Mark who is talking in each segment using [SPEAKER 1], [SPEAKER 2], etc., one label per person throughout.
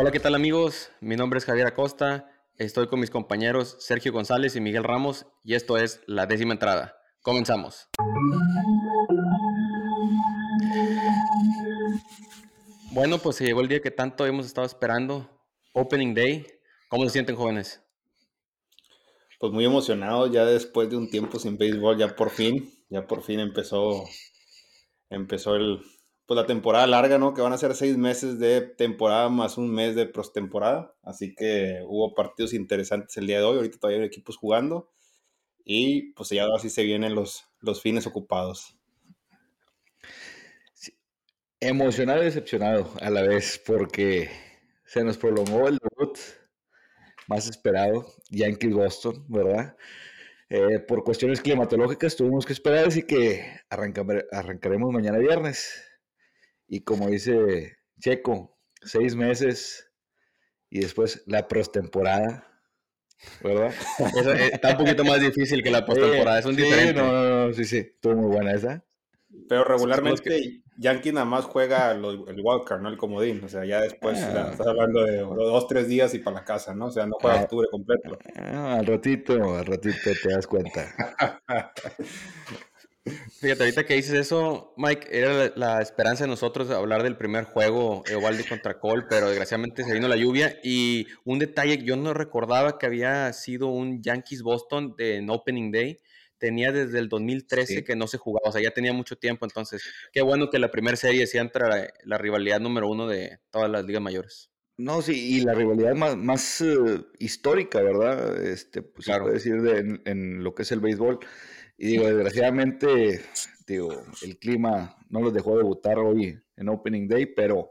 [SPEAKER 1] Hola, ¿qué tal amigos? Mi nombre es Javier Acosta. Estoy con mis compañeros Sergio González y Miguel Ramos y esto es la décima entrada. Comenzamos. Bueno, pues se llegó el día que tanto hemos estado esperando. Opening Day. ¿Cómo se sienten jóvenes?
[SPEAKER 2] Pues muy emocionados ya después de un tiempo sin béisbol, ya por fin, ya por fin empezó, empezó el, pues la temporada larga, ¿no? Que van a ser seis meses de temporada más un mes de postemporada. Así que hubo partidos interesantes el día de hoy. Ahorita todavía hay equipos jugando. Y pues ya así se vienen los, los fines ocupados.
[SPEAKER 3] Emocionado y decepcionado a la vez porque se nos prolongó el debut más esperado, Yankees Boston, ¿verdad? Eh, por cuestiones climatológicas tuvimos que esperar, así que arrancaremos mañana viernes. Y como dice Checo, seis meses y después la postemporada. ¿Verdad?
[SPEAKER 1] Eh, está un poquito más difícil que la postemporada, es un diferente.
[SPEAKER 3] no, no, no, sí, sí, estuvo muy buena esa.
[SPEAKER 2] Pero regularmente Yankee nada más juega el wildcard, ¿no? El comodín. O sea, ya después ah. estás hablando de dos, tres días y para la casa, ¿no? O sea, no juega ah. octubre completo.
[SPEAKER 3] Ah, al ratito, al ratito te das cuenta.
[SPEAKER 1] Fíjate, ahorita que dices eso, Mike, era la, esperanza de nosotros hablar del primer juego, Evaldi contra Cole, pero desgraciadamente se vino la lluvia. Y un detalle, yo no recordaba que había sido un Yankees Boston de, en Opening Day. Tenía desde el 2013 que no se jugaba, o sea, ya tenía mucho tiempo. Entonces, qué bueno que la primera serie sea entre la, rivalidad número uno de todas las ligas mayores.
[SPEAKER 3] No, sí, y la rivalidad más, más eh, histórica, ¿verdad? Este, pues claro. se puede decir en lo que es el béisbol. Y digo, desgraciadamente, digo, el clima no los dejó debutar hoy en Opening Day, pero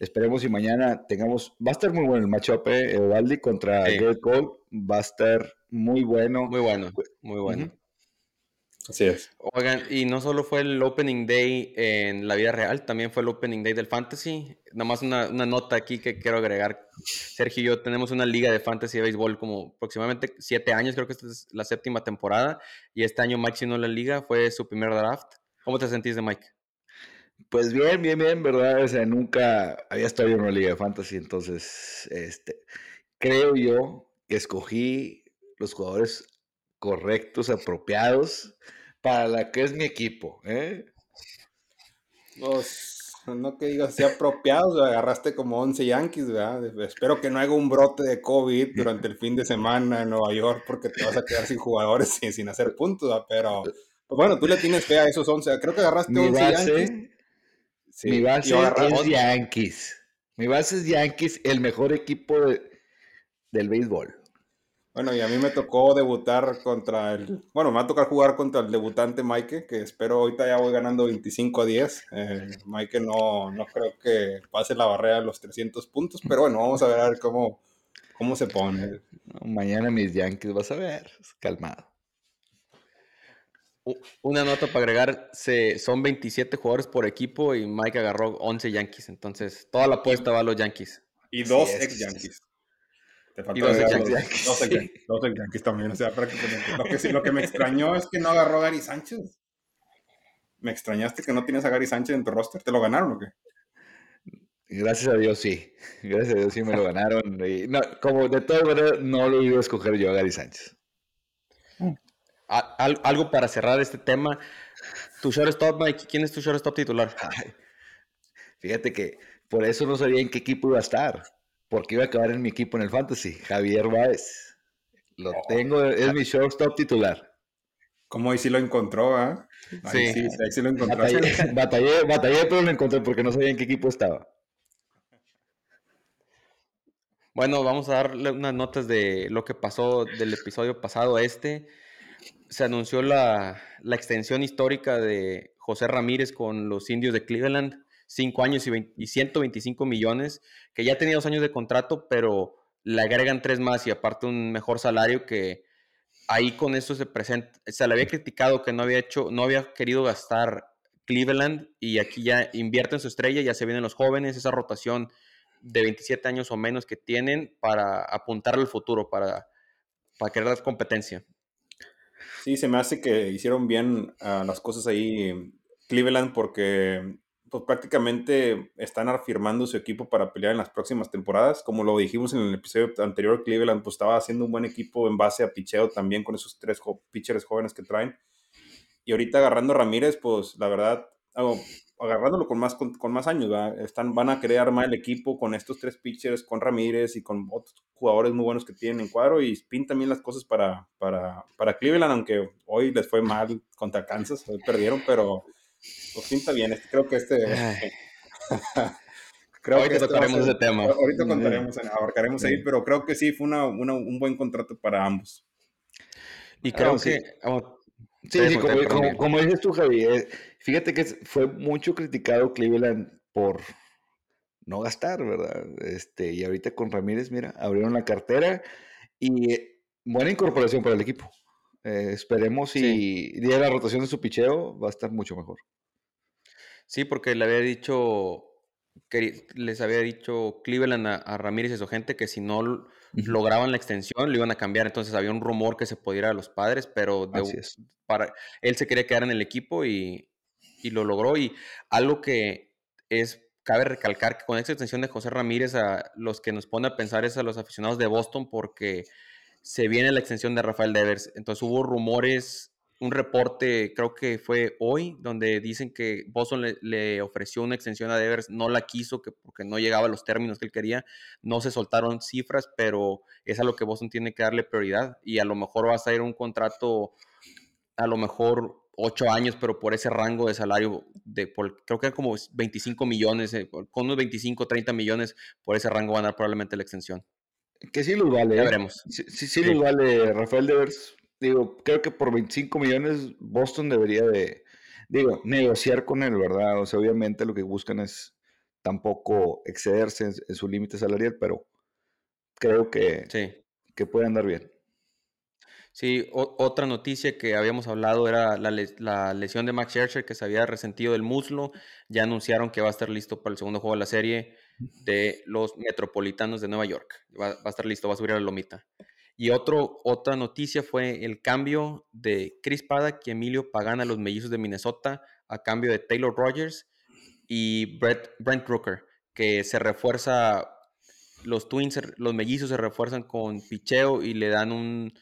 [SPEAKER 3] esperemos y mañana tengamos, va a estar muy bueno el matchup, eh, contra sí. Cole, va a estar muy bueno.
[SPEAKER 1] Muy bueno, muy bueno.
[SPEAKER 2] Así es.
[SPEAKER 1] Oigan, y no solo fue el Opening Day en la vida real, también fue el Opening Day del Fantasy. Nada más una, nota aquí que quiero agregar. Sergio y yo tenemos una liga de Fantasy de béisbol como aproximadamente siete años, creo que esta es la séptima temporada. Y este año Mike sino la liga, fue su primer draft. ¿Cómo te sentís de Mike?
[SPEAKER 3] Pues bien, bien, bien, ¿verdad? O sea, nunca había estado en una liga de Fantasy, entonces, este, creo yo que escogí los jugadores correctos, apropiados para la que es mi equipo. ¿eh?
[SPEAKER 2] Pues, no que digas sea apropiados, agarraste como 11 Yankees, ¿verdad? Espero que no haga un brote de COVID durante el fin de semana en Nueva York porque te vas a quedar sin jugadores y sin hacer puntos, pero pues bueno, tú le tienes fe a esos 11. Creo que agarraste mi 11 Yankees.
[SPEAKER 3] mi base es Yankees. Mi base es Yankees, el mejor equipo del béisbol.
[SPEAKER 2] Bueno, y a mí me tocó debutar contra el. Bueno, me va a tocar jugar contra el debutante Mike, que espero ahorita ya voy ganando 25 a 10. Eh, Mike no, no creo que pase la barrera de los 300 puntos, pero bueno, vamos a ver cómo, cómo se pone.
[SPEAKER 3] mañana mis Yankees, vas a ver, calmado.
[SPEAKER 1] Una nota para agregar, se, son 27 jugadores por equipo y Mike agarró 11 Yankees, entonces toda la apuesta va a los Yankees.
[SPEAKER 2] Y dos ex Yankees. Te faltó dos Yankees. Dos, Yankees también, o sea, prácticamente. Lo que, lo que me extrañó es que no agarró a Gary Sánchez. ¿Me extrañaste que no tienes a Gary Sánchez en tu roster? ¿Te lo ganaron o qué?
[SPEAKER 3] Gracias a Dios sí. Gracias a Dios sí me lo ganaron. Y no, como de todas maneras, no lo iba a escoger yo a Gary Sánchez.
[SPEAKER 1] algo para cerrar este tema. Tu shortstop, Mike, ¿quién es tu shortstop titular?
[SPEAKER 3] fíjate que por eso no sabía en qué equipo iba a estar porque iba a acabar en mi equipo en el Fantasy, Javier Báez. Lo oh. tengo, es mi shortstop titular.
[SPEAKER 2] ¿Cómo ahí sí lo encontró, ah?
[SPEAKER 3] Sí. sí, ahí sí lo encontró. Batallé, batallé, pero lo encontré porque no sabía en qué equipo estaba.
[SPEAKER 1] Bueno, vamos a darle unas notas de lo que pasó del episodio pasado a este. Se anunció la, la extensión histórica de José Ramírez con los indios de Cleveland 5 años y, 125 millones, que ya tenía dos años de contrato, pero le agregan tres más y aparte un mejor salario que ahí con eso se presenta. Se le había criticado que no había hecho, no había querido gastar Cleveland y aquí ya invierte en su estrella, ya se vienen los jóvenes, esa rotación de 27 años o menos que tienen para apuntar al futuro, para, para crear competencia.
[SPEAKER 2] Sí, se me hace que hicieron bien ah, las cosas ahí Cleveland porque pues prácticamente están afirmando su equipo para pelear en las próximas temporadas. Como lo dijimos en el episodio anterior, Cleveland pues estaba haciendo un buen equipo en base a picheo también con esos tres pitchers jóvenes que traen. Y ahorita agarrando Ramírez, pues la verdad, agarrándolo con más, con, más años, Están, van a querer armar el equipo con estos tres pitchers, con Ramírez y con otros jugadores muy buenos que tienen en cuadro y pintan bien las cosas para, para, para Cleveland, aunque hoy les fue mal contra Kansas, hoy perdieron, pero pues pinta bien. Este, creo que este...
[SPEAKER 1] creo ahorita que este tocaremos ese tema.
[SPEAKER 2] Ahorita contaremos, abarcaremos ahí, pero creo que sí, fue una, una, un buen contrato para ambos.
[SPEAKER 1] Y creo que...
[SPEAKER 4] Sí, sí, como, dices tú, Javi, eh, fíjate que fue mucho criticado Cleveland por no gastar, ¿verdad? Este, y ahorita con Ramírez, mira, abrieron la cartera y eh, buena incorporación para el equipo. Eh, esperemos y día la rotación de su picheo va a estar mucho mejor.
[SPEAKER 1] Sí, porque le había dicho, que les había dicho Cleveland a, Ramírez y su gente que si no lograban la extensión lo iban a cambiar. Entonces había un rumor que se pudiera a los padres, pero para, él se quería quedar en el equipo y, lo logró. Y algo que es cabe recalcar que con esta extensión de José Ramírez, a los que nos pone a pensar es a los aficionados de Boston, porque se viene la extensión de Rafael Devers. Entonces hubo rumores un reporte, creo que fue hoy, donde dicen que Boston le, ofreció una extensión a Devers, no la quiso que, porque no llegaba a los términos que él quería, no se soltaron cifras, pero es a lo que Boston tiene que darle prioridad y a lo mejor va a salir un contrato, a lo mejor ocho años, pero por ese rango de salario, de creo que como 25 millones, eh, con unos 25, 30 millones, por ese rango van a dar probablemente la extensión.
[SPEAKER 4] Que sí los vale.
[SPEAKER 1] Ya ¿eh? veremos.
[SPEAKER 4] Sí, sí, sí, los vale Rafael Devers digo, creo que por 25 millones Boston debería de, digo, negociar con él, ¿verdad? O sea, obviamente lo que buscan es tampoco excederse en, su límite salarial, pero creo que,
[SPEAKER 1] sí.
[SPEAKER 4] que puede andar bien.
[SPEAKER 1] Sí, otra noticia que habíamos hablado era la, la, lesión de Max Scherzer que se había resentido del muslo. Ya anunciaron que va a estar listo para el segundo juego de la serie de los Metropolitanos de Nueva York. Va, va a estar listo, va a subir a la lomita. Y otro, otra noticia fue el cambio de Chris Paddock y Emilio Pagana a los mellizos de Minnesota a cambio de Taylor Rogers y Brett, Brent Rooker, que se refuerza, los Twins, los mellizos se refuerzan con picheo y le dan un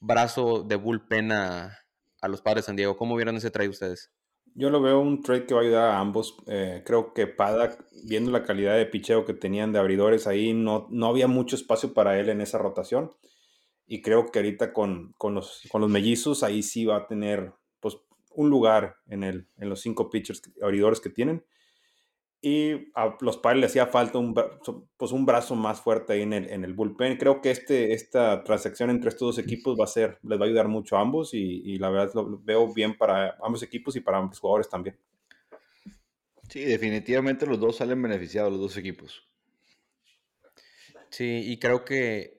[SPEAKER 1] brazo de bullpen a, a los padres de San Diego. ¿Cómo vieron ese trade ustedes?
[SPEAKER 2] Yo lo veo un trade que va a ayudar a ambos. Eh, creo que Paddock, viendo la calidad de picheo que tenían de abridores ahí, no, no había mucho espacio para él en esa rotación. Y creo que ahorita con, con, los, con los mellizos ahí sí va a tener pues, un lugar en, el, en los cinco pitchers abridores que tienen. Y a los padres le hacía falta un, pues un brazo más fuerte ahí en el, en el bullpen. Creo que este, esta transacción entre estos dos equipos va a ser, les va a ayudar mucho a ambos y, y la verdad lo veo bien para ambos equipos y para ambos jugadores también.
[SPEAKER 4] Sí, definitivamente los dos salen beneficiados, los dos equipos.
[SPEAKER 1] Sí, y creo que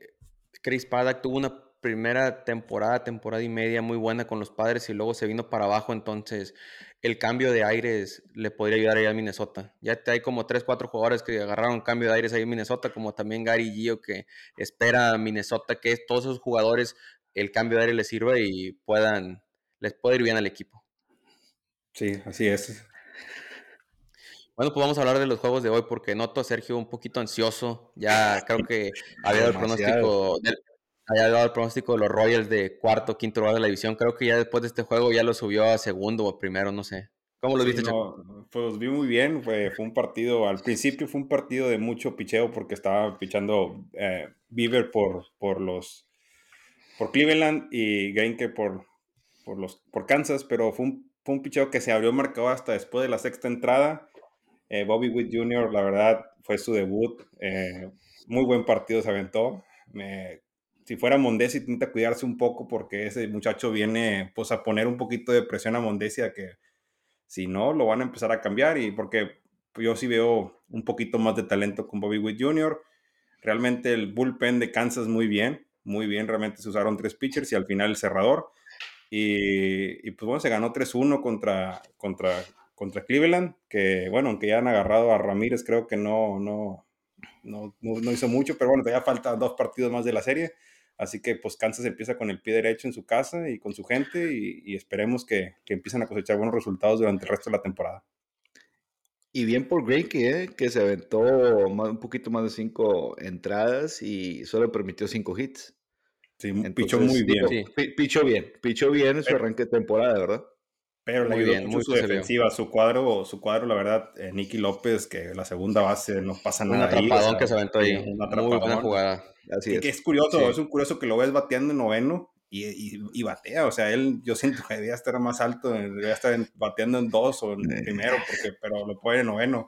[SPEAKER 1] Chris Paddock tuvo una primera temporada, temporada y media muy buena con los padres y luego se vino para abajo, entonces el cambio de aires le podría ayudar ahí a Minnesota. Ya hay como 3, 4 jugadores que agarraron cambio de aires ahí en Minnesota, como también Gary Gio que espera a Minnesota que todos esos jugadores el cambio de aire les sirva y puedan, les pueda ir bien al equipo.
[SPEAKER 2] Sí, así es.
[SPEAKER 1] Bueno, pues vamos a hablar de los juegos de hoy porque noto a Sergio un poquito ansioso. Ya creo que había dado el pronóstico, de, había dado el pronóstico de los Royals de cuarto, quinto lugar de la división. Creo que ya después de este juego ya lo subió a segundo o primero, no sé. ¿Cómo lo viste,
[SPEAKER 2] Pues vi muy bien. Fue, fue, un partido, al principio fue un partido de mucho picheo porque estaba pichando eh, Beaver por, por los por Cleveland y Gainke por, por, los, por Kansas, pero fue un, fue un picheo que se abrió marcado hasta después de la sexta entrada eh, Bobby Witt Jr., la verdad, fue su debut. Eh, muy buen partido se aventó. si fuera Mondesi, intenta cuidarse un poco porque ese muchacho viene pues, a poner un poquito de presión a Mondesi a que si no, lo van a empezar a cambiar. Y porque yo sí veo un poquito más de talento con Bobby Witt Jr. Realmente el bullpen de Kansas muy bien, muy bien. Realmente se usaron tres pitchers y al final el cerrador. Y, y pues bueno, se ganó 3-1 contra, contra contra Cleveland, que bueno, aunque ya han agarrado a Ramírez, creo que no, no, no, no, hizo mucho, pero bueno, todavía faltan dos partidos más de la serie. Así que pues Kansas empieza con el pie derecho en su casa y con su gente y, esperemos que, que empiecen a cosechar buenos resultados durante el resto de la temporada.
[SPEAKER 3] Y bien por Greinke, ¿eh? que se aventó un poquito más de cinco entradas y solo permitió cinco hits.
[SPEAKER 2] Sí, pichó muy bien. sí.
[SPEAKER 3] Pichó bien, pichó bien en su arranque de temporada, ¿verdad?
[SPEAKER 2] Pero le ayudó bien, mucho su defensiva, su cuadro, su cuadro, la verdad, eh, Nicky López, que la segunda base no pasa nada.
[SPEAKER 1] Un atrapadón que se aventó ahí. Un Muy buena jugada.
[SPEAKER 2] Así es. es curioso, es un curioso que lo ves bateando en noveno y, batea, o sea, él, yo siento que debía estar más alto, debía estar bateando en dos o en primero, porque, pero lo puede en noveno.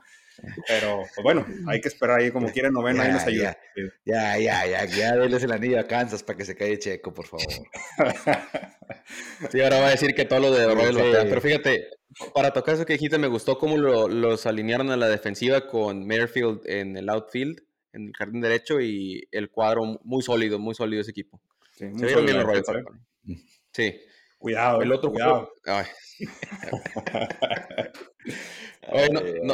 [SPEAKER 2] Pero, pues bueno, hay que esperar ahí, como quiera, noveno, ahí nos ayuda.
[SPEAKER 3] Ya, ya, ya, ya, déles el anillo a Kansas para que se calle Checo, por favor.
[SPEAKER 1] sí, ahora va a decir que todo lo de pero fíjate, para tocar eso que dijiste, me gustó cómo los alinearon a la defensiva con Merfield en el outfield, en el jardín derecho, y el cuadro muy sólido, muy sólido ese equipo. Sí, ¿eh? Sí.
[SPEAKER 2] Cuidado,
[SPEAKER 1] el otro
[SPEAKER 2] cuidado.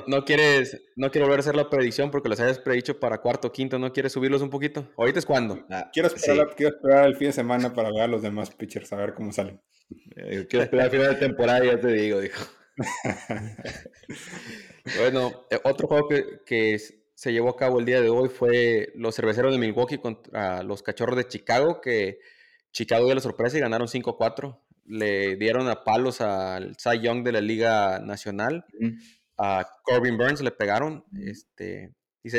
[SPEAKER 1] no, quieres, no quiero volver a hacer la predicción porque los hayas predicho para cuarto, quinto, ¿no quieres subirlos un poquito? Ahorita es cuando.
[SPEAKER 2] Ah, quiero, esperar, quiero esperar el fin de semana para ver a los demás pitchers, a ver cómo salen.
[SPEAKER 3] Eh, quiero esperar al final de temporada, ya te digo, dijo.
[SPEAKER 1] bueno, eh, otro juego que, que se llevó a cabo el día de hoy fue los cerveceros de Milwaukee contra los cachorros de Chicago, que Chicago dio la sorpresa y ganaron 5-4. Le dieron a palos al Cy Young de la Liga Nacional. A Corbin Burns le pegaron. Este, y,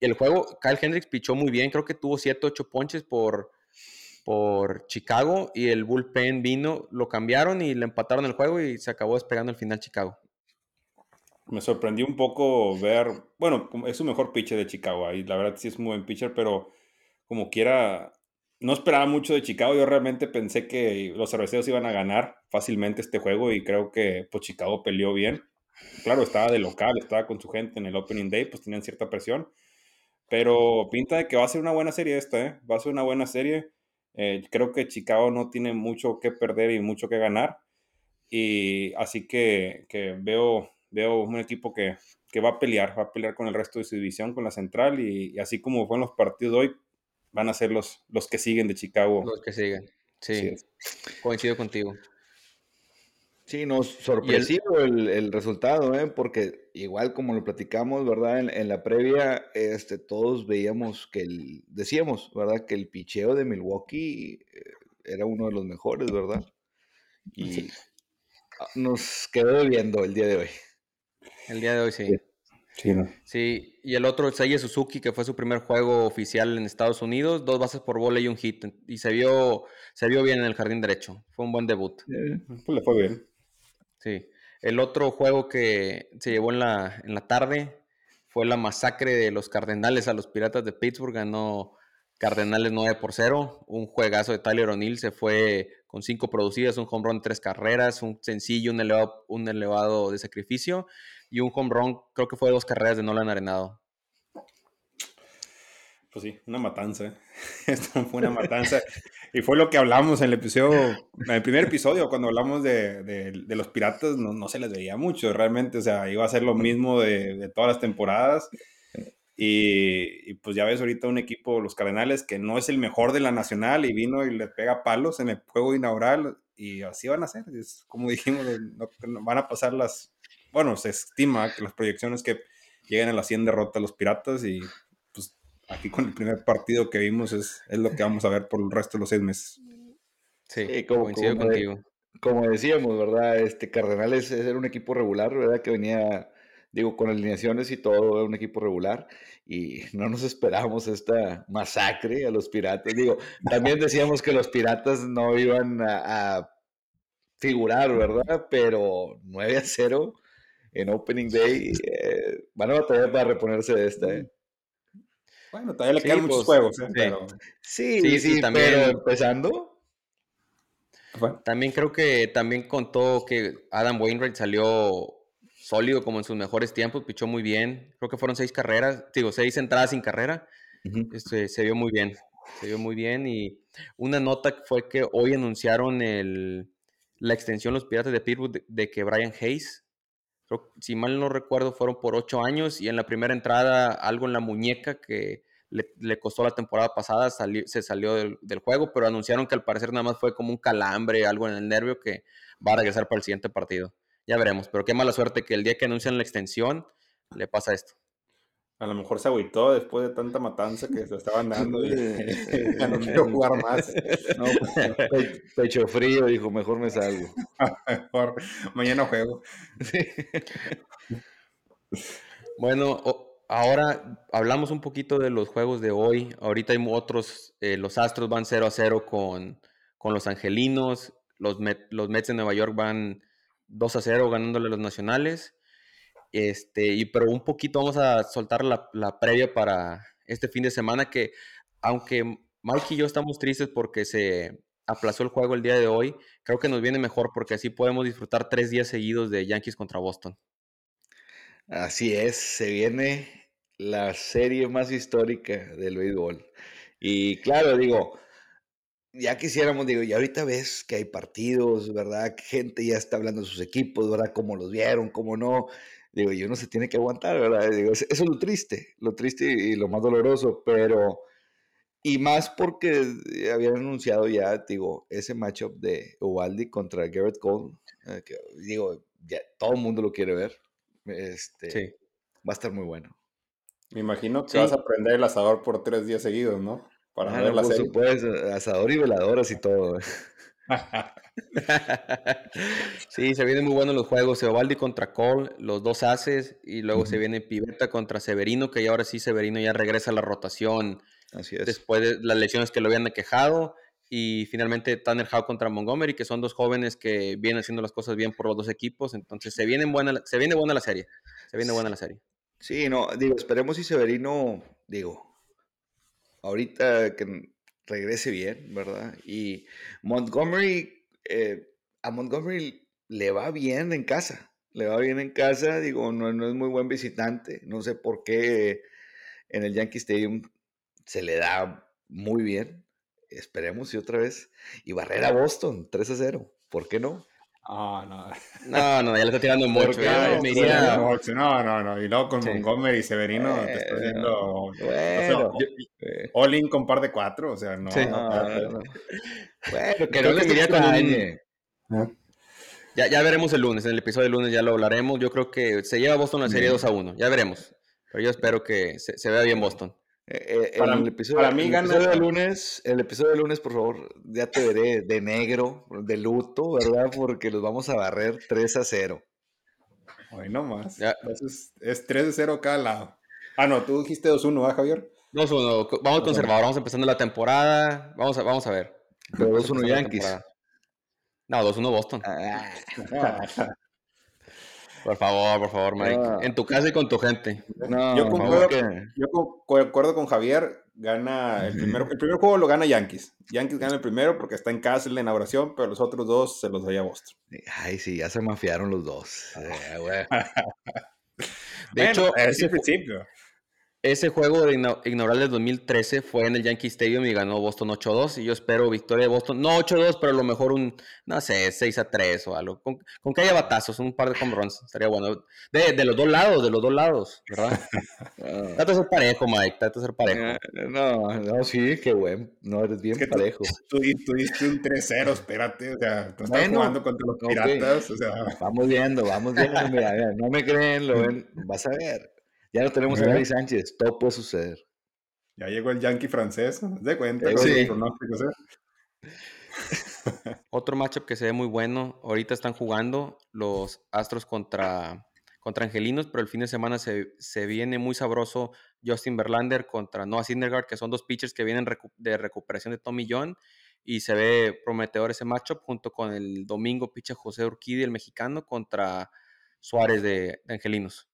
[SPEAKER 1] el juego, Kyle Hendricks pichó muy bien. Creo que tuvo 7-8 ponches por, por Chicago. Y el bullpen vino, lo cambiaron y le empataron el juego y se acabó despegando al final Chicago
[SPEAKER 2] me sorprendió un poco ver, bueno, es su mejor pitcher de Chicago y la verdad sí es muy buen pitcher, pero como quiera, no esperaba mucho de Chicago, yo realmente pensé que los cerveceros iban a ganar fácilmente este juego y creo que pues Chicago peleó bien. Claro, estaba de local, estaba con su gente en el Opening Day, pues tenían cierta presión, pero pinta de que va a ser una buena serie esta, ¿eh? va a ser una buena serie. Eh, creo que Chicago no tiene mucho que perder y mucho que ganar. Y así que, que veo veo un equipo que, va a pelear, va a pelear con el resto de su división, con la central, y, así como fueron los partidos de hoy, van a ser los, los que siguen de Chicago.
[SPEAKER 1] Los que siguen, sí, coincido contigo.
[SPEAKER 3] Sí, nos sorpresivo el, el, resultado, ¿eh? porque igual como lo platicamos, ¿verdad? En, la previa, este, todos veíamos que el, decíamos, ¿verdad? Que el picheo de Milwaukee eh, era uno de los mejores, ¿verdad? Y nos quedó viendo el día de hoy.
[SPEAKER 1] El día de hoy sí.
[SPEAKER 2] Sí,
[SPEAKER 1] sí, y el otro, Seiya Suzuki, que fue su primer juego oficial en Estados Unidos, dos bases por bola y un hit. Y se vio, se vio bien en el jardín derecho. Fue un buen debut.
[SPEAKER 2] pues le fue bien.
[SPEAKER 1] Sí. El otro juego que se llevó en la, en la tarde fue la masacre de los Cardenales a los Piratas de Pittsburgh. Ganó Cardenales 9 por 0. Un juegazo de Tyler O'Neill. Se fue con cinco producidas, un home run, tres carreras, un sencillo, un elevado, un elevado de sacrificio y un home run, creo que fue dos carreras de Nolan Arenado.
[SPEAKER 2] Pues sí, una matanza. fue una matanza. y fue lo que hablamos en el episodio, en el primer episodio, cuando hablamos de, de, los piratas, no, no, se les veía mucho realmente. O sea, iba a ser lo mismo de, todas las temporadas. Y, pues ya ves ahorita un equipo, los Cardenales, que no es el mejor de la nacional y vino y le pega palos en el juego inaugural. Y así van a ser. Es, como dijimos, van a pasar las, bueno, se estima que las proyecciones que lleguen a las 100 derrotas los Piratas y aquí con el primer partido que vimos es, es lo que vamos a ver por el resto de los seis meses.
[SPEAKER 3] Sí, como, coincido contigo. como decíamos, ¿verdad? Este Cardenales era un equipo regular, ¿verdad? Que venía, digo, con alineaciones y todo, un equipo regular y no nos esperábamos esta masacre a los piratas. Digo, también decíamos que los piratas no iban a, a figurar, ¿verdad? Pero 9 a 0 en Opening Day, eh, van a batallar para reponerse de esta. ¿eh?
[SPEAKER 2] Bueno, todavía le quedan muchos pues, juegos, ¿eh? pero...
[SPEAKER 3] sí, sí, también, pero empezando.
[SPEAKER 1] También creo que también contó que Adam Wainwright salió sólido como en sus mejores tiempos, pichó muy bien. Creo que fueron seis carreras, digo, seis entradas sin carrera. este, se vio muy bien, se vio muy bien. Y una nota fue que hoy anunciaron el, la extensión los Piratas de Pittsburgh de que Brian Hayes si mal no recuerdo, fueron por ocho años y en la primera entrada algo en la muñeca que le, costó la temporada pasada, se salió del, juego, pero anunciaron que al parecer nada más fue como un calambre, algo en el nervio que va a regresar para el siguiente partido. Ya veremos, pero qué mala suerte que el día que anuncian la extensión le pasa esto.
[SPEAKER 2] A lo mejor se agüitó después de tanta matanza que se estaban dando y ya no quiero jugar más.
[SPEAKER 3] No, pe- pecho frío, dijo, mejor me salgo.
[SPEAKER 2] Mejor, mañana juego.
[SPEAKER 1] Bueno, ahora hablamos un poquito de los juegos de hoy. Ahorita hay otros, eh, los Astros van 0 a 0 con, con los Angelinos, los, Met- los Mets de Nueva York van 2 a 0 ganándole a los Nacionales. Este, y pero un poquito vamos a soltar la, la previa para este fin de semana que aunque Mike y yo estamos tristes porque se aplazó el juego el día de hoy, creo que nos viene mejor porque así podemos disfrutar tres días seguidos de Yankees contra Boston.
[SPEAKER 3] Así es, se viene la serie más histórica del béisbol. Y claro, digo, ya quisiéramos, digo, y ahorita ves que hay partidos, ¿verdad? Que gente ya está hablando de sus equipos, ¿verdad? Cómo los vieron, cómo no. Digo, y uno se tiene que aguantar, ¿verdad? Digo, eso es lo triste, lo triste y lo más doloroso, pero... Y más porque habían anunciado ya, digo, ese matchup de Ubaldi contra Garrett Cole, eh, que, digo, ya todo el mundo lo quiere ver. Este,
[SPEAKER 1] Sí.
[SPEAKER 3] Va a estar muy bueno.
[SPEAKER 2] Me imagino que
[SPEAKER 1] Sí.
[SPEAKER 2] vas a prender el asador por tres días seguidos, ¿no? Para
[SPEAKER 3] Ah,
[SPEAKER 2] ver
[SPEAKER 3] no,
[SPEAKER 2] la
[SPEAKER 3] por
[SPEAKER 2] serie.
[SPEAKER 3] supuesto, asador y veladoras y todo.
[SPEAKER 1] sí, se vienen muy buenos los juegos. Eovaldi contra Cole, los dos haces, y luego se viene Pivetta contra Severino, que ya ahora sí Severino ya regresa a la rotación
[SPEAKER 3] Así es.
[SPEAKER 1] después de las lesiones que lo habían quejado. Y finalmente Tanner Howe contra Montgomery, que son dos jóvenes que vienen haciendo las cosas bien por los dos equipos. Entonces se viene buena, se viene buena la serie. Se viene buena la serie.
[SPEAKER 3] Sí, no, digo, esperemos si Severino, digo, ahorita que regrese bien, ¿verdad? Y Montgomery, eh, a Montgomery le va bien en casa, le va bien en casa, digo, no, no es muy buen visitante, no sé por qué en el Yankee Stadium se le da muy bien, esperemos y otra vez, y barrer a Boston 3 a 0, ¿por qué no?
[SPEAKER 2] Ah, no.
[SPEAKER 1] No, no, ya le está tirando mucho. ya
[SPEAKER 3] No,
[SPEAKER 1] me iría-
[SPEAKER 2] No, no, no. Y luego con
[SPEAKER 1] Sí.
[SPEAKER 2] Montgomery y Severino te está haciendo
[SPEAKER 3] Bueno,
[SPEAKER 2] o sea,
[SPEAKER 3] eh,
[SPEAKER 2] all in con par de cuatro. O sea, no.
[SPEAKER 1] Sí.
[SPEAKER 2] no,
[SPEAKER 3] no,
[SPEAKER 2] espérate.
[SPEAKER 3] no. Bueno, que no
[SPEAKER 1] iría con un-
[SPEAKER 3] extrañe.
[SPEAKER 1] Ya, ya veremos el lunes, en el episodio del lunes ya lo hablaremos. Yo creo que se lleva Boston la serie 2 a 1, ya veremos. Pero yo espero que se, se vea bien Boston.
[SPEAKER 3] Eh, eh,
[SPEAKER 2] Para
[SPEAKER 3] el episodio,
[SPEAKER 2] para mí
[SPEAKER 3] el
[SPEAKER 2] gana-
[SPEAKER 3] episodio de lunes, el episodio de lunes, por favor, ya te veré de negro, de luto, ¿verdad? Porque los vamos a barrer 3 a 0.
[SPEAKER 2] Hoy no más.
[SPEAKER 1] Ya.
[SPEAKER 2] Entonces es 3 de 0 cada lado. Ah, no, tú dijiste 2-1, ¿ah, Javier?
[SPEAKER 1] 2-1, co- vamos conservador, vamos empezando la temporada. Vamos a, vamos a ver.
[SPEAKER 3] Pero
[SPEAKER 1] Vamos
[SPEAKER 3] 2-1
[SPEAKER 1] empezando la
[SPEAKER 3] Yankees.
[SPEAKER 1] No, 2-1 Boston.
[SPEAKER 3] Ah,
[SPEAKER 1] Por favor, por favor, Mike.
[SPEAKER 3] Ah.
[SPEAKER 1] En tu casa y con tu gente.
[SPEAKER 3] no,
[SPEAKER 2] Yo concuerdo-
[SPEAKER 3] que-
[SPEAKER 2] Yo co- concuerdo con Javier. Gana el primer, el primer juego lo gana Yankees. Yankees gana el primero porque está en casa en la inauguración, pero los otros dos se los doy a Boston.
[SPEAKER 3] Ay, sí, ya se mafiaron los dos. Eh, güey.
[SPEAKER 1] De
[SPEAKER 2] Bueno,
[SPEAKER 1] hecho,
[SPEAKER 2] es
[SPEAKER 1] ese,
[SPEAKER 2] el principio.
[SPEAKER 1] Ese juego de igno- inaugural del 2013 fue en el Yankee Stadium y ganó Boston 8-2. Y yo espero victoria de Boston. No 8-2, pero a lo mejor un, no sé, 6-3 o algo. Con, con que haya batazos, un par de home runs. Estaría bueno. De, de los dos lados, de los dos lados, ¿verdad?
[SPEAKER 3] Ah,
[SPEAKER 1] Trata de ser parejo, Mike. Trata de ser parejo.
[SPEAKER 3] eh, no, no, sí, qué buen. No, eres bien
[SPEAKER 2] Es que tú-
[SPEAKER 3] parejo.
[SPEAKER 2] Tú, di- tú diste un 3-0, espérate. O sea, tú estás
[SPEAKER 3] Bueno,
[SPEAKER 2] jugando contra los piratas. O sea,
[SPEAKER 3] Vamos viendo, vamos viendo. Mira, mira, no me creen, lo ven. Vas a ver. Ya no tenemos a. Gary Sánchez. Todo puede suceder.
[SPEAKER 2] ya llegó el Yankee francés. ¿De cuenta?
[SPEAKER 3] Eh,
[SPEAKER 1] sí. Otro matchup que se ve muy bueno. Ahorita están jugando los Astros contra, contra Angelinos, pero el fin de semana se, se viene muy sabroso Justin Verlander contra Noah Syndergaard, que son dos pitchers que vienen recu- de recuperación de Tommy John. Y se ve prometedor ese matchup junto con el domingo picha José Urquidi, el mexicano, contra Suárez de, de Angelinos.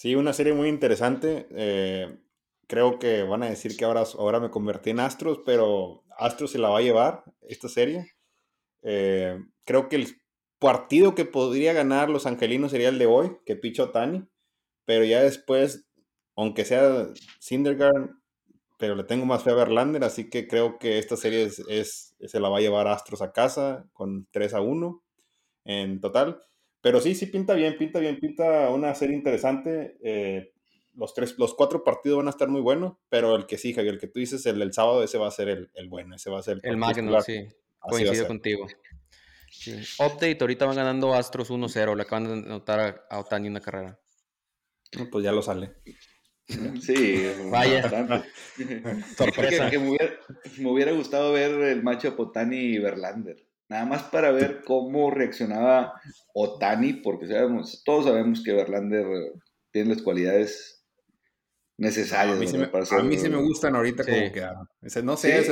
[SPEAKER 2] Sí, una serie muy interesante. eh, creo que van a decir que ahora, ahora me convertí en Astros, pero Astros se la va a llevar esta serie. Eh, creo que el partido que podría ganar los angelinos sería el de hoy, que pichó Tani, pero ya después, aunque sea Syndergaard, pero le tengo más fe a Verlander, así que creo que esta serie es, se la va a llevar Astros a casa con 3 a 1 en total. Pero sí, sí pinta bien, pinta bien, pinta una serie interesante. eh, los, tres, los cuatro partidos van a estar muy buenos, pero el que sí, Javier, el que tú dices, el del sábado, ese va a ser el, el bueno, ese va a ser
[SPEAKER 1] El Magnum,
[SPEAKER 2] estelar.
[SPEAKER 1] sí.
[SPEAKER 2] Así
[SPEAKER 1] Coincido contigo. Sí. Update, ahorita van ganando Astros 1-0. Le acaban de anotar a, a Otani una carrera.
[SPEAKER 2] pues ya lo sale.
[SPEAKER 3] Sí,
[SPEAKER 1] vaya.
[SPEAKER 3] Sorpresa. Que, me, hubiera, gustado ver el macho Potani y Verlander. Nada más para ver cómo reaccionaba Otani, porque sabemos, todos sabemos que Verlander tiene las cualidades necesarias.
[SPEAKER 2] a mí, sí me, gustan ahorita como quedaron. No sé,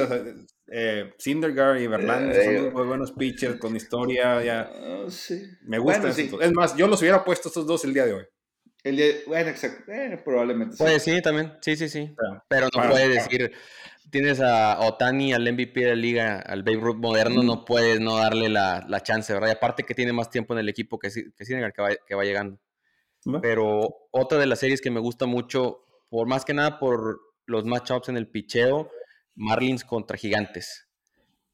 [SPEAKER 2] eh, y Verlander son eh, muy buenos pitchers con historia. Ya. Ah, me gustan. Es más, yo los hubiera puesto estos dos el día de hoy.
[SPEAKER 3] El día, bueno, exacto. Eh, probablemente.
[SPEAKER 1] Pues sí, también. Sí, sí, sí. Pero no puede decir tienes a Otani, al MVP de la liga, al Babe Ruth moderno, no puedes no darle la, la, chance, ¿verdad? Y aparte que tiene más tiempo en el equipo que, que que va, que va llegando. Pero otra de las series que me gusta mucho, por más que nada por los matchups en el picheo, Marlins contra Gigantes.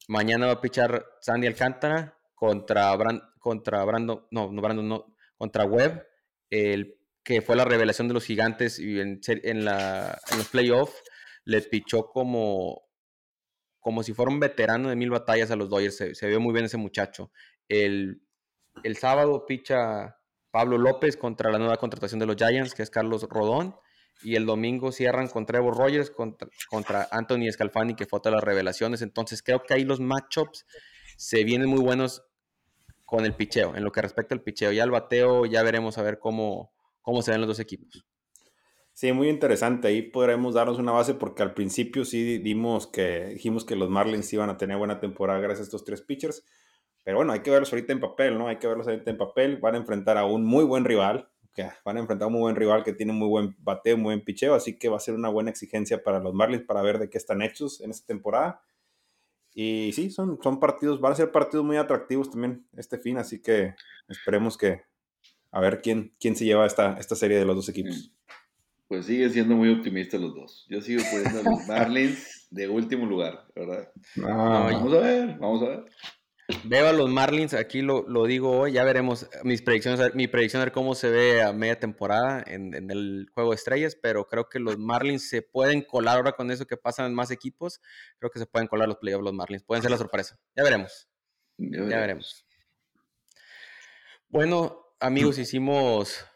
[SPEAKER 1] Mañana va a pichar Sandy Alcántara contra, contra Brandon, no, no Brandon, no, contra Webb, el, que fue la revelación de los Gigantes y en, en, la, en los playoffs le pichó como, como si fuera un veterano de mil batallas a los Dodgers. Se, vio muy bien ese muchacho. El, el, sábado picha Pablo López contra la nueva contratación de los Giants, que es Carlos Rodón. Y el domingo cierran con Trevor Rogers contra, contra Anthony Scalfani, que fue las revelaciones. Entonces creo que ahí los matchups se vienen muy buenos con el picheo, en lo que respecta al picheo. Ya el bateo, ya veremos a ver cómo, cómo se ven los dos equipos.
[SPEAKER 2] Sí, muy interesante. Ahí podremos darnos una base porque al principio sí dimos que dijimos que los Marlins iban a tener buena temporada gracias a estos tres pitchers. Pero bueno, hay que verlos ahorita en papel, ¿no? Hay que verlos ahorita en papel. Van a enfrentar a un muy buen rival. Que van a enfrentar a un muy buen rival que tiene muy buen bateo, muy buen picheo. Así que va a ser una buena exigencia para los Marlins para ver de qué están hechos en esta temporada. Y sí, son, son partidos, van a ser partidos muy atractivos también este fin. Así que esperemos que a ver quién, quién se lleva esta, esta serie de los dos equipos.
[SPEAKER 3] Pues siguen siendo muy optimistas los dos. Yo sigo poniendo a los Marlins de último lugar, ¿verdad? Ah. vamos a ver, vamos a ver.
[SPEAKER 1] Veo a los Marlins, aquí lo, lo, digo hoy, ya veremos mis predicciones, mi predicción de cómo se ve a media temporada en, en, el juego de estrellas, pero creo que los Marlins se pueden colar ahora con eso que pasan en más equipos, creo que se pueden colar los playoffs los Marlins, pueden ser la sorpresa, ya veremos, ya veremos. Bueno, amigos, hicimos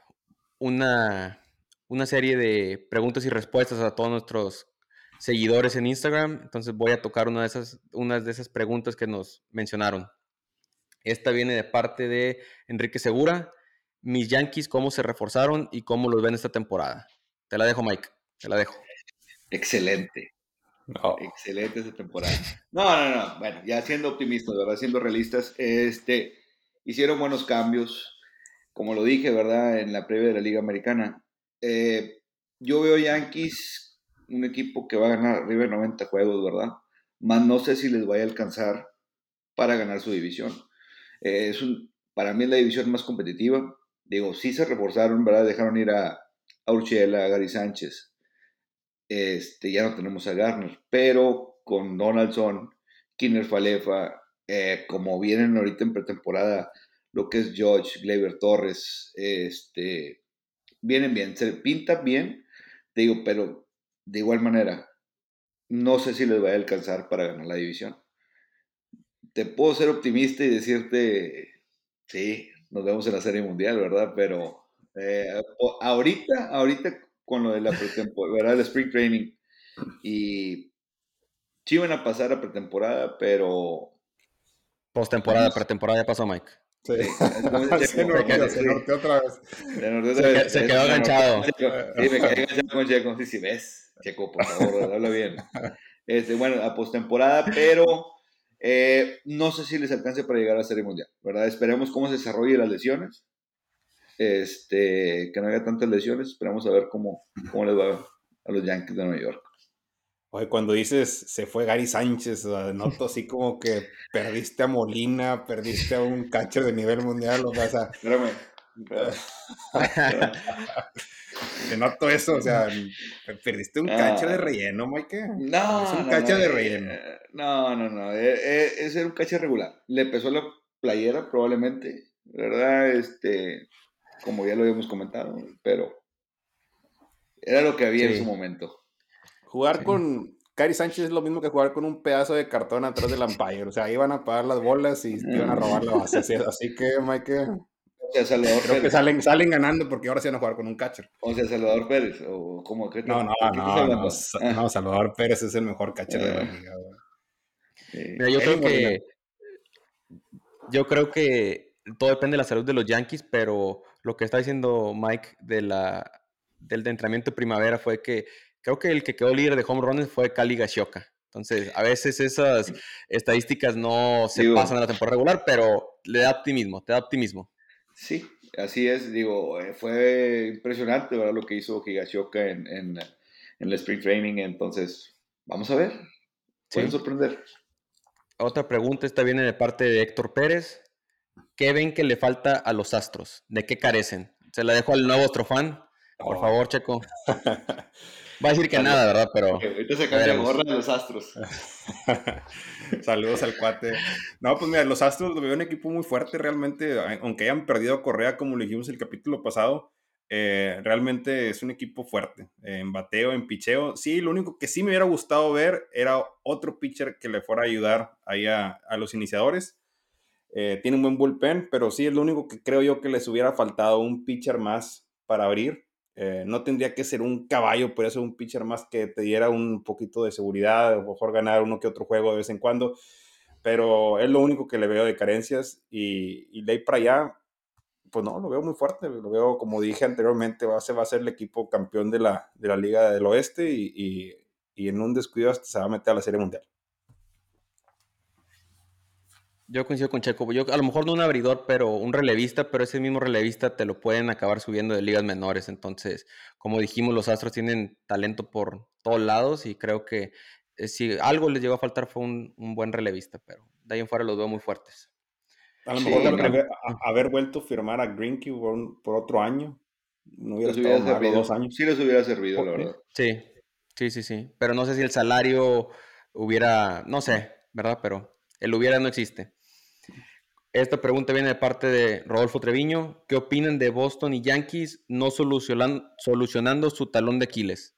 [SPEAKER 1] una una serie de preguntas y respuestas a todos nuestros seguidores en Instagram. Entonces voy a tocar una de esas, unas de esas preguntas que nos mencionaron. Esta viene de parte de Enrique Segura. Mis Yankees, ¿cómo se reforzaron y cómo los ven esta temporada? Te la dejo, Mike. Te la dejo.
[SPEAKER 3] Excelente. Excelente esta temporada. No, no, no. Bueno, ya siendo optimistas, ¿verdad? Siendo realistas, este, hicieron buenos cambios. Como lo dije, ¿verdad? En la previa de la Liga Americana, eh, yo veo Yankees un equipo que va a ganar arriba de 90 juegos, ¿verdad? Más no sé si les vaya a alcanzar para ganar su división. Eh, es para mí es la división más competitiva. Digo, sí se reforzaron, ¿verdad? Dejaron ir a, a Urchela, a Gary Sánchez. Este, ya no tenemos a Garner, pero con Donaldson, Kinner Falefa, eh, como vienen ahorita en pretemporada, lo que es George, Gleyber Torres, este, vienen bien, se pinta bien, te digo, pero de igual manera, no sé si les va a alcanzar para ganar la división. Te puedo ser optimista y decirte, sí, nos vemos en la Serie Mundial, ¿verdad? Pero eh, ahorita, ahorita con lo de la pretemporada, El Spring Training, y sí van a pasar a pretemporada, pero...
[SPEAKER 1] Postemporada, pretemporada ya pasó, Mike. Sí. se,
[SPEAKER 3] norteó, otra vez. Se, quedó enganchado. Sí, me quedé enganchado con Checo. Sí, sí, ves. Checo, por favor, habla bien. Este, bueno, a postemporada, pero eh, no sé si les alcance para llegar a la Serie Mundial, ¿verdad? Esperemos cómo se desarrolle las lesiones. Este, que no haya tantas lesiones. Esperamos a ver cómo, cómo les va a los Yankees de Nueva York.
[SPEAKER 2] Oye, cuando dices se fue Gary Sánchez, noto así como que perdiste a Molina, perdiste a un cacho de nivel mundial, o sea. Espérame. Te noto eso, o sea, perdiste un cacho de relleno, Mike.
[SPEAKER 3] No,
[SPEAKER 2] es
[SPEAKER 3] un cacho de relleno. Eh, no, no, no, eh, eh, es, un cacho regular. Le pesó la playera probablemente, ¿verdad? Este, como ya lo habíamos comentado, pero era lo que había en su momento.
[SPEAKER 2] Jugar con Cari Sánchez es lo mismo que jugar con un pedazo de cartón atrás del umpire. O sea, iban a pagar las bolas y iban a robar la base. Así que, Mike.
[SPEAKER 3] O sea, Salvador
[SPEAKER 2] Creo que salen, salen ganando porque ahora se van a jugar con un catcher.
[SPEAKER 3] O sea, Salvador Pérez. O como
[SPEAKER 2] que no, no, no, no, no, Salvador Pérez es el mejor catcher de la ah. liga.
[SPEAKER 1] Mira, yo creo que. Yo creo que todo depende de la salud de los Yankees, pero lo que está diciendo Mike de la, del entrenamiento de primavera fue que creo que el que quedó líder de home runs fue Cali Gashioka. Entonces, a veces esas estadísticas no se pasan en la temporada regular, pero le da optimismo, te da optimismo.
[SPEAKER 3] Sí, así es. Digo, eh, fue impresionante ¿verdad? lo que hizo Higashioka en, en, en el Spring Training. Entonces, vamos a ver. Pueden sorprender.
[SPEAKER 1] Otra pregunta, esta viene de parte de Héctor Pérez. ¿Qué ven que le falta a los Astros? ¿De qué carecen? Se la dejo al nuevo Astrofan. Por oh. favor, Checo. Va a decir que nada, ¿verdad? Pero.
[SPEAKER 3] ahorita se cambia gorra de los Astros.
[SPEAKER 2] Saludos al cuate. No, pues mira, los Astros lo veo un equipo muy fuerte realmente, aunque hayan perdido a Correa, como le dijimos el capítulo pasado. Eh, realmente es un equipo fuerte en bateo, en picheo. Sí, lo único que sí me hubiera gustado ver era otro pitcher que le fuera a ayudar ahí a, los iniciadores. Eh, tiene un buen bullpen, pero sí es lo único que creo yo que les hubiera faltado un pitcher más para abrir. Eh, no tendría que ser un caballo, podría ser un pitcher más que te diera un poquito de seguridad, a mejor ganar uno que otro juego de vez en cuando, pero es lo único que le veo de carencias y, y de ahí para allá, pues no, lo veo muy fuerte, lo veo como dije anteriormente, va a ser, el equipo campeón de la, de la Liga del Oeste y, y, y en un descuido hasta se va a meter a la Serie Mundial.
[SPEAKER 1] Yo coincido con Checo. Yo a lo mejor no un abridor, pero un relevista, pero ese mismo relevista te lo pueden acabar subiendo de ligas menores. Entonces, como dijimos, los Astros tienen talento por todos lados y creo que eh, si algo les llegó a faltar fue un, buen relevista, pero de ahí en fuera los veo muy fuertes.
[SPEAKER 2] A lo mejor haber, vuelto a firmar a Greenkey por, otro año, no hubiera
[SPEAKER 3] estado dos años. Sí les hubiera servido, la verdad.
[SPEAKER 1] Sí, sí, sí, sí. Pero no sé si el salario hubiera, no sé, ¿verdad? Pero el hubiera no existe. Esta pregunta viene de parte de Rodolfo Treviño. ¿Qué opinan de Boston y Yankees no solucionando su talón de Aquiles?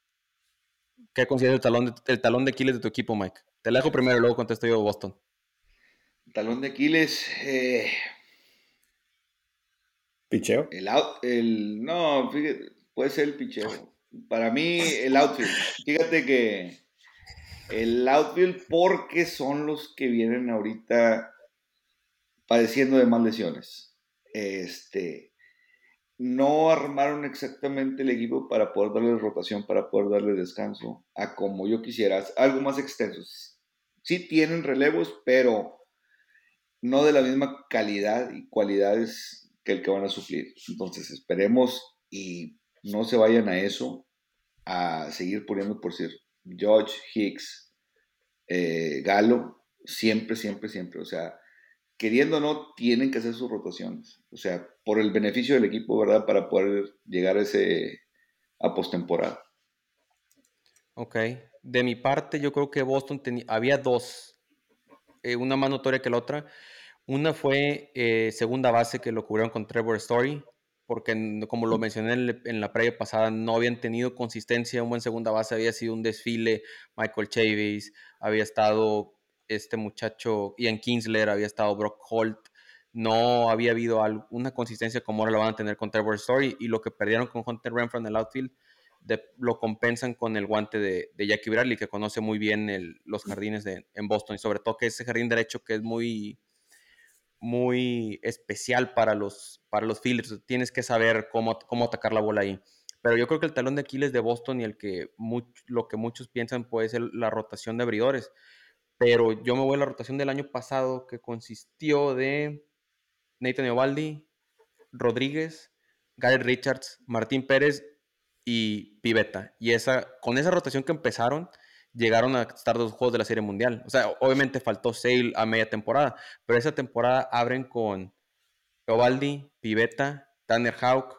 [SPEAKER 1] ¿Qué consideras el talón, de, el talón de Aquiles de tu equipo, Mike? Te la dejo primero y luego contesto yo Boston.
[SPEAKER 3] talón de Aquiles. Eh...
[SPEAKER 2] ¿Picheo?
[SPEAKER 3] El, el, no, puede ser el picheo. Para mí, el outfield. Fíjate que el outfield, porque son los que vienen ahorita padeciendo de más lesiones. Este, no armaron exactamente el equipo para poder darle rotación, para poder darle descanso a como yo quisiera, algo más extenso. Sí tienen relevos, pero no de la misma calidad y cualidades que el que van a suplir. Entonces esperemos y no se vayan a eso, a seguir poniendo por decir George Hicks, eh, Galo, siempre, siempre, siempre. O sea, queriendo o no, tienen que hacer sus rotaciones. O sea, por el beneficio del equipo, ¿verdad? Para poder llegar a ese a postemporada.
[SPEAKER 1] Ok. De mi parte, yo creo que Boston tenía, había dos, eh, una más notoria que la otra. Una fue eh, segunda base que lo cubrieron con Trevor Story, porque como lo mencioné en, la previa pasada, no habían tenido consistencia. Un buen segunda base había sido un desfile. Michael Chavis había estado este muchacho Ian Kinsler, había estado Brock Holt, no había habido alguna consistencia como ahora la van a tener con Trevor Story y lo que perdieron con Hunter Renfro en el outfield lo compensan con el guante de, Jackie Bradley que conoce muy bien los jardines de, en Boston y sobre todo que ese jardín derecho que es muy muy especial para los, para los fielders. Tienes que saber cómo, cómo atacar la bola ahí. Pero yo creo que el talón de Aquiles de Boston y el que lo que muchos piensan puede ser la rotación de abridores pero yo me voy a la rotación del año pasado que consistió de Nathan Eovaldi, Rodríguez, Gary Richards, Martín Pérez y Pivetta. Y esa, con esa rotación que empezaron, llegaron a estar dos juegos de la Serie Mundial. O sea, obviamente faltó Sale a media temporada, pero esa temporada abren con Eovaldi, Pivetta, Tanner Houck,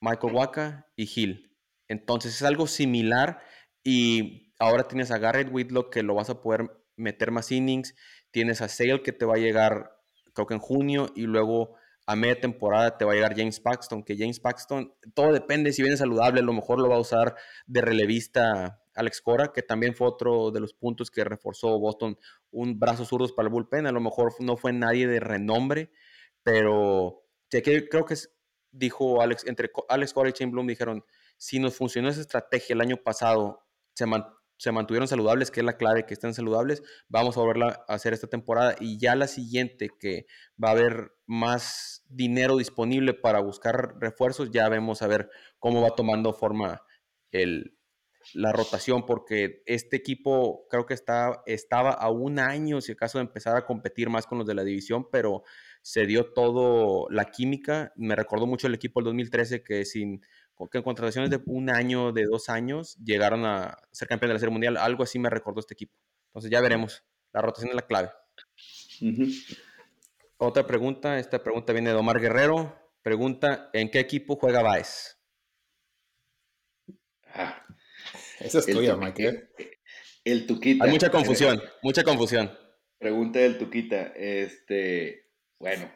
[SPEAKER 1] Michael Waka y Hill. Entonces es algo similar y ahora tienes a Garrett Whitlock que lo vas a poder meter más innings. Tienes a Sale que te va a llegar, creo que en junio, y luego a media temporada te va a llegar James Paxton, que James Paxton, todo depende si viene saludable, a lo mejor lo va a usar de relevista Alex Cora, que también fue otro de los puntos que reforzó Boston, un brazo zurdo para el bullpen, a lo mejor no fue nadie de renombre, pero creo que dijo Alex, entre Alex Cora y Shane Bloom dijeron, si nos funcionó esa estrategia el año pasado, se, se mantuvieron saludables, que es la clave, que estén saludables, vamos a volverla a hacer esta temporada y ya la siguiente que va a haber más dinero disponible para buscar refuerzos, ya vemos a ver cómo va tomando forma el, la rotación, porque este equipo creo que está, estaba a un año, si acaso, de empezar a competir más con los de la división, pero se dio todo la química. Me recordó mucho el equipo del 2013 que sin que en contrataciones de un año, de dos años, llegaron a ser campeón de la Serie Mundial. Algo así me recordó este equipo. Entonces ya veremos. La rotación es la clave. Otra pregunta, esta pregunta viene de Omar Guerrero. Pregunta, ¿en qué equipo juega Baez?
[SPEAKER 2] Ah, esa es tuya, Mike.
[SPEAKER 3] El Tuquita.
[SPEAKER 1] Hay mucha confusión, mucha confusión.
[SPEAKER 3] Pregunta del Tuquita. Este, bueno,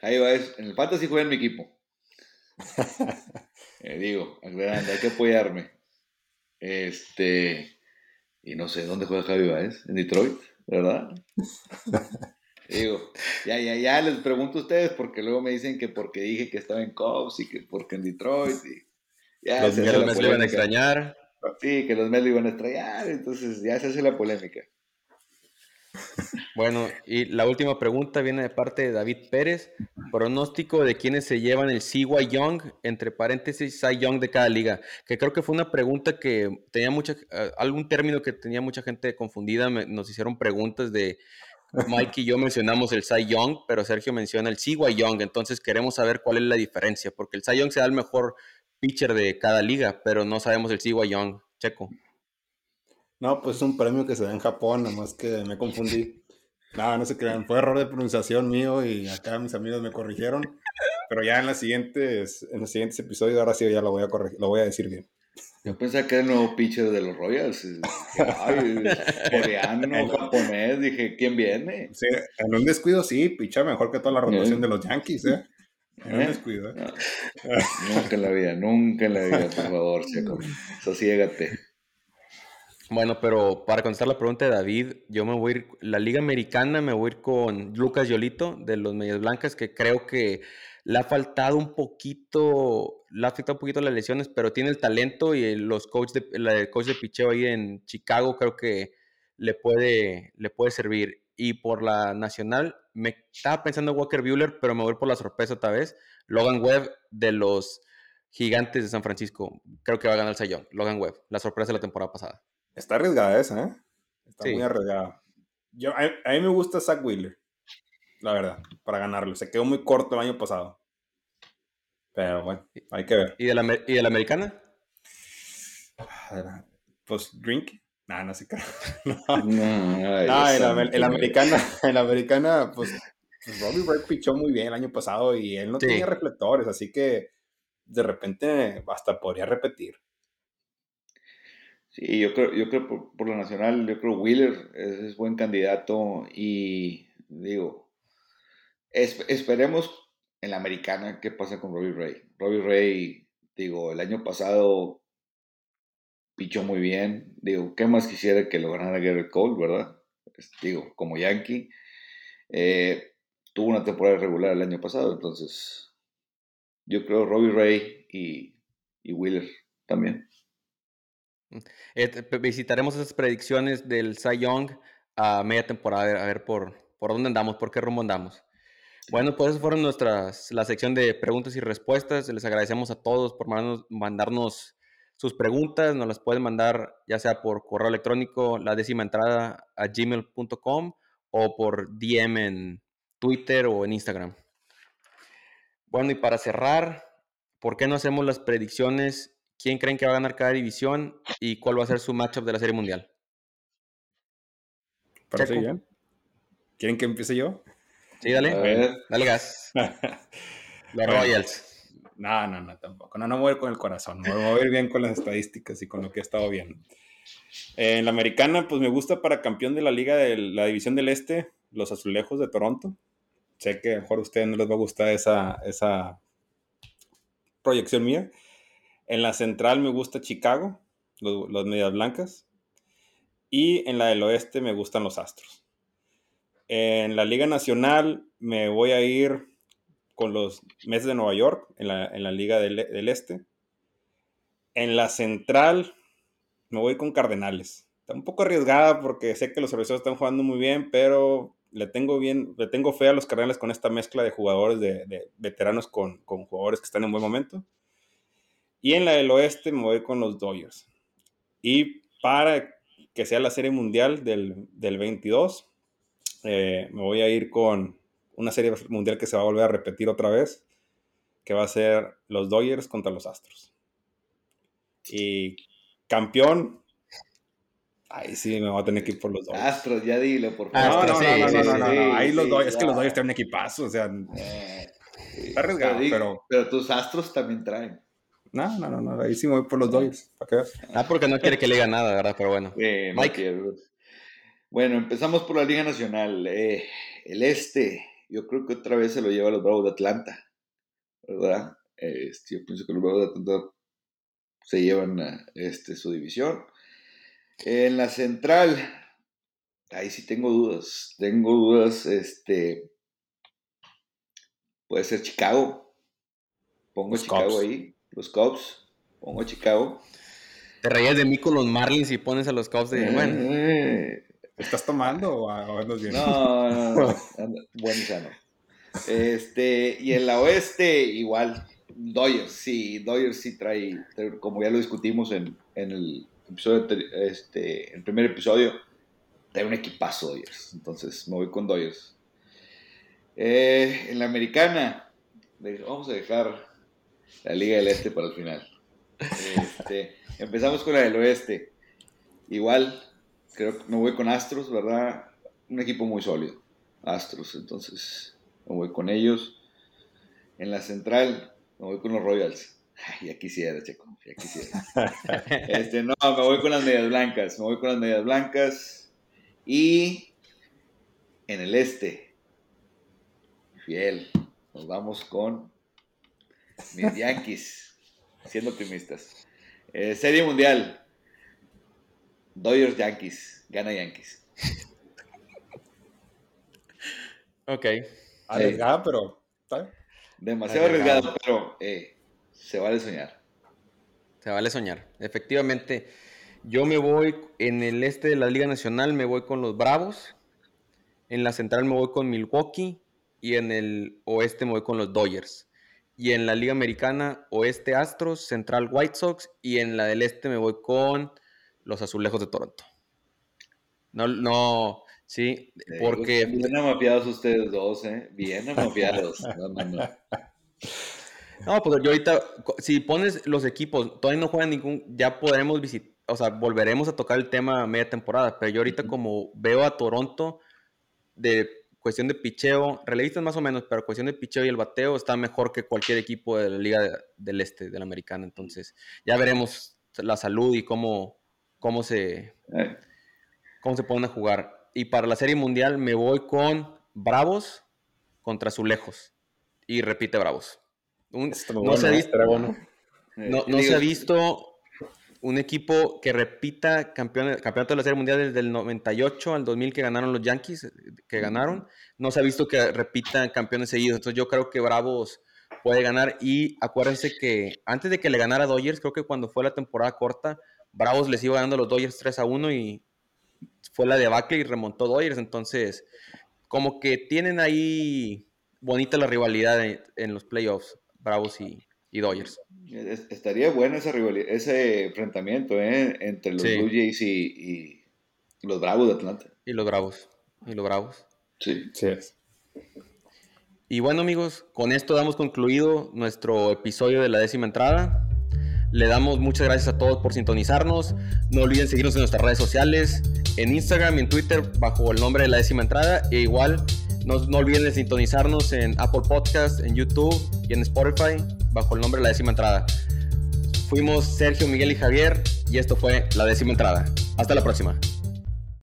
[SPEAKER 3] ahí va. En el Fantasy juega en mi equipo. eh, digo, hay que apoyarme. Este, y no sé, ¿dónde juega Javi Baez? En Detroit, ¿verdad? digo, ya, ya, ya les pregunto a ustedes porque luego me dicen que porque dije que estaba en Cubs y que porque en Detroit. Y
[SPEAKER 1] ya los Mets le iban a extrañar.
[SPEAKER 3] Sí, que los Mets lo iban a extrañar, entonces ya se hace la polémica.
[SPEAKER 1] Bueno, y la última pregunta viene de parte de David Pérez. Pronóstico de quienes se llevan el CY Young, entre paréntesis, Cy Young de cada liga. Que creo que fue una pregunta que tenía mucha, eh, algún término que tenía mucha gente confundida. nos hicieron preguntas de Mike y yo mencionamos el Cy Young, pero Sergio menciona el CY Young. Entonces queremos saber cuál es la diferencia, porque el Cy Young se da el mejor pitcher de cada liga, pero no sabemos el CY Young. Checo.
[SPEAKER 2] No, pues es un premio que se da en Japón, nomás que me confundí. No, no se crean, fue error de pronunciación mío y acá mis amigos me corrigieron. Pero ya en, las siguientes, en los siguientes episodios, ahora sí ya lo voy a, corregir, lo voy a decir bien.
[SPEAKER 3] Yo pensé que era el nuevo pitcher de los Royals. Ay, coreano, japonés. Dije, ¿quién viene?
[SPEAKER 2] Sí, en un descuido sí, picha mejor que toda la rotación de los Yankees, ¿eh? En un ¿Eh? descuido, ¿eh?
[SPEAKER 3] nunca en la vida, nunca en la vida, por favor, Checo. Sosiégate.
[SPEAKER 1] Bueno, pero para contestar la pregunta de David, yo me voy a ir, la Liga Americana me voy a ir con Lucas Yolito de los Medias Blancas, que creo que le ha faltado un poquito, le ha afectado un poquito las lesiones, pero tiene el talento y los coach de, el coach de picheo ahí en Chicago creo que le puede, le puede servir. Y por la nacional, me estaba pensando en Walker Bueller, pero me voy por la sorpresa otra vez. Logan Webb de los Gigantes de San Francisco, creo que va a ganar el Sayón. Logan Webb, la sorpresa de la temporada pasada.
[SPEAKER 2] Está arriesgada esa, ¿eh? Está muy arriesgada. Yo, a, mí me gusta Zach Wheeler, la verdad, para ganarlo. Se quedó muy corto el año pasado. Pero bueno, hay que ver.
[SPEAKER 1] ¿Y de la, ¿y de la americana?
[SPEAKER 2] Pues Drink. Nah, no sé qué. No, no, el, americana, el americana, pues, pues Robbie Ray pichó muy bien el año pasado y él no tenía reflectores, así que de repente hasta podría repetir.
[SPEAKER 3] Sí, yo creo, yo creo por, por lo nacional, yo creo Wheeler es, buen candidato y digo, esperemos en la americana qué pasa con Robbie Ray. Robbie Ray, digo, el año pasado pichó muy bien. Digo, ¿qué más quisiera que lo ganara Garrett Cole, verdad? digo, como Yankee. Eh, tuvo una temporada regular el año pasado, entonces yo creo Robbie Ray y, y Wheeler también.
[SPEAKER 1] Eh, visitaremos esas predicciones del Cy Young a media temporada, a ver por, por dónde andamos, por qué rumbo andamos. Bueno, pues fueron nuestras, la sección de preguntas y respuestas. Les agradecemos a todos por mandarnos, sus preguntas. Nos las pueden mandar ya sea por correo electrónico, la décima entrada a gmail.com o por DM en Twitter o en Instagram. Bueno, y para cerrar, ¿por qué no hacemos las predicciones ¿Quién creen que va a ganar cada división y cuál va a ser su matchup de la Serie Mundial?
[SPEAKER 2] Parece bien. ¿Quieren que empiece yo?
[SPEAKER 1] Sí, dale. Dale gas. Los Royals.
[SPEAKER 2] No, no, no, tampoco. No, no voy a ir con el corazón. Me voy a ir bien con las estadísticas y con lo que he estado viendo. en la americana, pues me gusta para campeón de la liga de la división del este, los azulejos de Toronto. Sé que a lo mejor a ustedes no les va a gustar esa, esa proyección mía. En la central me gusta Chicago, los, medias blancas. Y en la del oeste me gustan los Astros. En la Liga Nacional me voy a ir con los Mets de Nueva York en la, Liga del, Este. En la central me voy con Cardenales. Está un poco arriesgada porque sé que los cerveceros están jugando muy bien, pero le tengo bien, le tengo fe a los Cardenales con esta mezcla de jugadores de, veteranos con, con, jugadores que están en buen momento. Y en la del oeste me voy con los Dodgers. Y para que sea la serie mundial del, del 22, eh, me voy a ir con una serie mundial que se va a volver a repetir otra vez, que va a ser los Dodgers contra los Astros. Y campeón, Ahí sí me voy a tener que ir por los Dodgers.
[SPEAKER 3] Astros, ya dilo, por
[SPEAKER 2] favor. No, no, no, no, no, no, Ahí los Dodgers, es que los Dodgers tienen un equipazo, o sea. Eh, está arriesgado, pero,
[SPEAKER 3] pero. tus Astros también traen.
[SPEAKER 2] No, no, no, no, ahí sí me voy por los Dodgers.
[SPEAKER 1] Ah, porque no quiere que le diga nada, ¿verdad? Pero bueno.
[SPEAKER 3] Eh, Mike. Bueno, empezamos por la Liga Nacional. Eh, el este, yo creo que otra vez se lo lleva a los Bravos de Atlanta, ¿verdad? Este, yo pienso que los Bravos de Atlanta se llevan a, este, su división. En la central, ahí sí tengo dudas. Tengo dudas, este. Puede ser Chicago. Pongo Chicago ahí. Los Cubs. Pongo Chicago.
[SPEAKER 1] Te rayas de mí con los Marlins y pones a los Cubs de. bueno.
[SPEAKER 2] Eh. ¿Estás tomando o andas
[SPEAKER 3] bien? No, no, no. Bueno, sano. Este, y en la oeste, igual. Dodgers, sí, Dodgers sí trae, como ya lo discutimos en, en el episodio, este, el primer episodio, trae un equipazo Dodgers. Entonces me voy con Dodgers. Eh, en la americana, vamos a dejar la Liga del Este para el final. Este, empezamos con la del Oeste. Igual, creo que me voy con Astros, ¿verdad? Un equipo muy sólido. Astros, entonces me voy con ellos. En la central, me voy con los Royals. ya quisiera, Checo, ya quisiera. Este, no, me voy con las medias blancas, me voy con las medias blancas. Y en el este, fiel, nos vamos con mis Yankees, siendo optimistas. Eh, serie Mundial, Dodgers Yankees, gana Yankees.
[SPEAKER 1] Ok.
[SPEAKER 2] Arriesgado, pero.
[SPEAKER 3] Demasiado arriesgado, pero eh, se vale soñar.
[SPEAKER 1] Se vale soñar. Efectivamente, yo me voy en el este de la Liga Nacional, me voy con los Bravos. En la central me voy con Milwaukee. Y en el oeste me voy con los Dodgers. Y en la Liga Americana, oeste Astros, central White Sox. Y en la del este me voy con los Azulejos de Toronto. No, no, sí, porque...
[SPEAKER 3] Bien amafiados ustedes dos, ¿eh? Bien amafiados. No, no, no.
[SPEAKER 1] No, pues yo ahorita, si pones los equipos, todavía no juegan ningún, ya podremos visitar, o sea, volveremos a tocar el tema media temporada, pero yo ahorita como veo a Toronto de cuestión de picheo, relevistas más o menos, pero cuestión de picheo y el bateo está mejor que cualquier equipo de la Liga del Este, de la Americana, entonces ya veremos la salud y cómo, cómo se, eh. cómo se ponen a jugar. Y para la Serie Mundial me voy con Bravos contra Azulejos. Y repite Bravos. no, se, ha visto, no, no se ha visto un equipo que repita campeón, campeonato de la Serie Mundial desde el 98 al 2000 que ganaron los Yankees, que ganaron. No se ha visto que repitan campeones seguidos. Entonces yo creo que Bravos puede ganar. Y acuérdense que antes de que le ganara a Dodgers, creo que cuando fue la temporada corta, Bravos les iba ganando los Dodgers 3 a 1 y fue la debacle y remontó Dodgers. Entonces, como que tienen ahí bonita la rivalidad en, los playoffs, Bravos y, Dodgers.
[SPEAKER 3] Estaría bueno rivalidad, ese enfrentamiento ¿eh? entre los Blue Jays y, los Bravos de Atlanta.
[SPEAKER 1] Y los Bravos. Y los Bravos.
[SPEAKER 3] Sí. Sí.
[SPEAKER 1] Y bueno amigos, con esto damos concluido nuestro episodio de la décima entrada. Le damos muchas gracias a todos por sintonizarnos. No olviden seguirnos en nuestras redes sociales, en Instagram y en Twitter bajo el nombre de la décima entrada. E igual, no, no olviden de sintonizarnos en Apple Podcast, en YouTube y en Spotify bajo el nombre la décima entrada. Fuimos Sergio, Miguel y Javier y esto fue la décima entrada. Hasta la próxima.